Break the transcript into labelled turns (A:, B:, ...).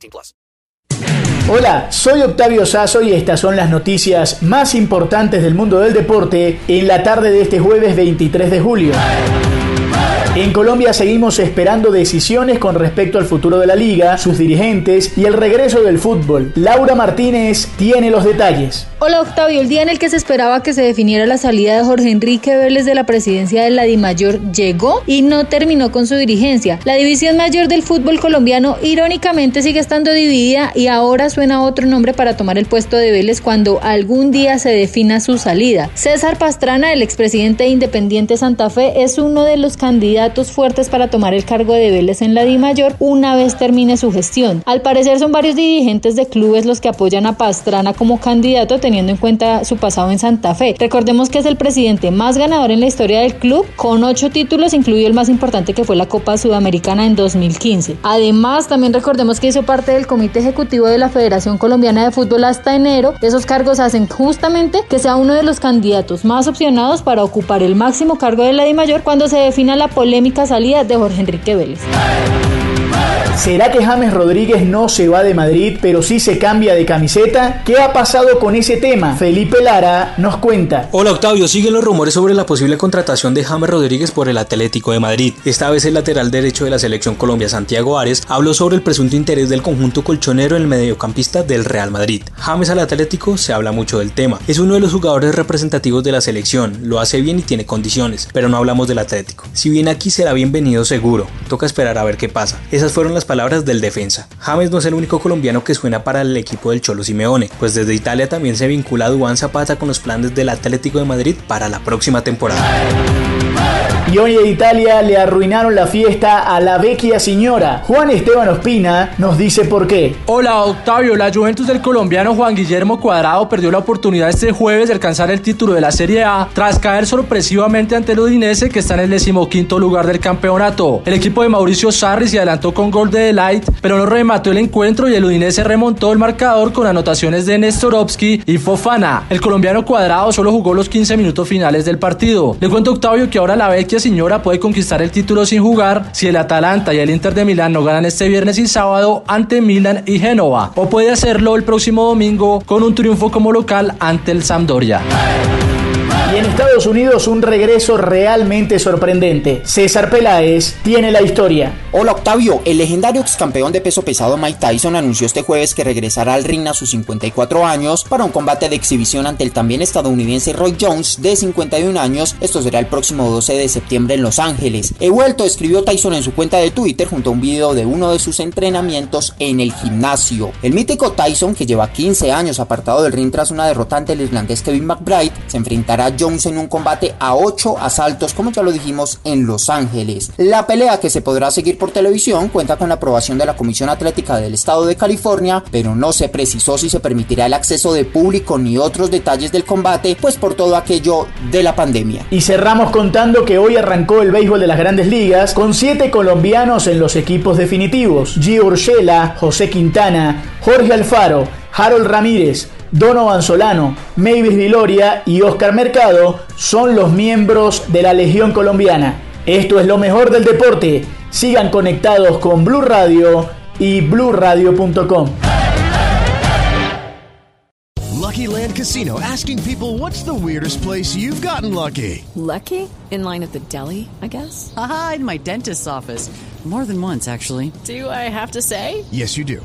A: 18 plus.
B: Hola, soy Octavio Sazo y estas son las noticias más importantes del mundo del deporte en la tarde de este jueves 23 de julio. En Colombia seguimos esperando decisiones con respecto al futuro de la liga, sus dirigentes y el regreso del fútbol. Laura Martínez tiene los detalles.
C: Hola Octavio, el día en el que se esperaba que se definiera la salida de Jorge Enrique Vélez de la presidencia de la DIMAYOR llegó y no terminó con su dirigencia. La división mayor del fútbol colombiano irónicamente sigue estando dividida y ahora suena otro nombre para tomar el puesto de Vélez cuando algún día se defina su salida. César Pastrana, el expresidente de Independiente Santa Fe, es uno de los candidatos fuertes para tomar el cargo de Vélez en la Di Mayor una vez termine su gestión. Al parecer son varios dirigentes de clubes los que apoyan a Pastrana como candidato teniendo en cuenta su pasado en Santa Fe. Recordemos que es el presidente más ganador en la historia del club con ocho títulos, incluido el más importante que fue la Copa Sudamericana en 2015. Además, también recordemos que hizo parte del comité ejecutivo de la Federación Colombiana de Fútbol hasta enero. Esos cargos hacen justamente que sea uno de los candidatos más opcionados para ocupar el máximo cargo de la Di Mayor cuando se defina la política polémica salida de Jorge Enrique Vélez.
B: ¿Será que James Rodríguez no se va de Madrid, pero sí se cambia de camiseta? ¿Qué ha pasado con ese tema? Felipe Lara nos cuenta.
D: Hola Octavio, siguen los rumores sobre la posible contratación de James Rodríguez por el Atlético de Madrid. Esta vez el lateral derecho de la selección Colombia, Santiago Ares, habló sobre el presunto interés del conjunto colchonero en el mediocampista del Real Madrid. James al Atlético se habla mucho del tema. Es uno de los jugadores representativos de la selección, lo hace bien y tiene condiciones, pero no hablamos del Atlético. Si viene aquí será bienvenido seguro, toca esperar a ver qué pasa. Esas fueron las palabras del defensa. James no es el único colombiano que suena para el equipo del Cholo Simeone, pues desde Italia también se vincula a Duván Zapata con los planes del Atlético de Madrid para la próxima temporada.
B: Y hoy en Italia le arruinaron la fiesta a la vecchia señora. Juan Esteban Ospina nos dice por qué.
E: Hola Octavio, la Juventus del colombiano Juan Guillermo Cuadrado perdió la oportunidad este jueves de alcanzar el título de la Serie A tras caer sorpresivamente ante el Udinese que está en el decimoquinto lugar del campeonato. El equipo de Mauricio Sarri se adelantó con gol de Delight, pero no remató el encuentro y el Udinese remontó el marcador con anotaciones de Nestorovski y Fofana. El colombiano Cuadrado solo jugó los 15 minutos finales del partido. Le cuento Octavio que ahora la vecchia señora puede conquistar el título sin jugar si el Atalanta y el Inter de Milán no ganan este viernes y sábado ante Milan y Génova. O puede hacerlo el próximo domingo con un triunfo como local ante el Sampdoria.
B: Y en Estados Unidos un regreso realmente sorprendente. César Peláez tiene la historia.
F: Hola Octavio, el legendario ex campeón de peso pesado Mike Tyson anunció este jueves que regresará al ring a sus 54 años para un combate de exhibición ante el también estadounidense Roy Jones de 51 años. Esto será el próximo 12 de septiembre en Los Ángeles. He vuelto, escribió Tyson en su cuenta de Twitter junto a un video de uno de sus entrenamientos en el gimnasio. El mítico Tyson, que lleva 15 años apartado del ring tras una derrota ante el irlandés Kevin McBride, se enfrentará a Jones en un combate a 8 asaltos, como ya lo dijimos, en Los Ángeles. La pelea que se podrá seguir por televisión cuenta con la aprobación de la Comisión Atlética del Estado de California, pero no se precisó si se permitirá el acceso de público ni otros detalles del combate, pues por todo aquello de la pandemia.
B: Y cerramos contando que hoy arrancó el béisbol de las grandes ligas con 7 colombianos en los equipos definitivos. Gio Urshela, José Quintana, Jorge Alfaro, Harold Ramírez, Donovan Solano, Mavis Viloria y Oscar Mercado son los miembros de la Legión Colombiana. Esto es lo mejor del deporte. Sigan conectados con Blue Radio y bluradio.com.
G: Lucky Land Casino asking people what's the weirdest place you've gotten lucky?
H: Lucky? In line at the deli, I guess.
I: Aha, in my dentist's office. More than once, actually.
H: Do I have to say?
G: Yes, you do.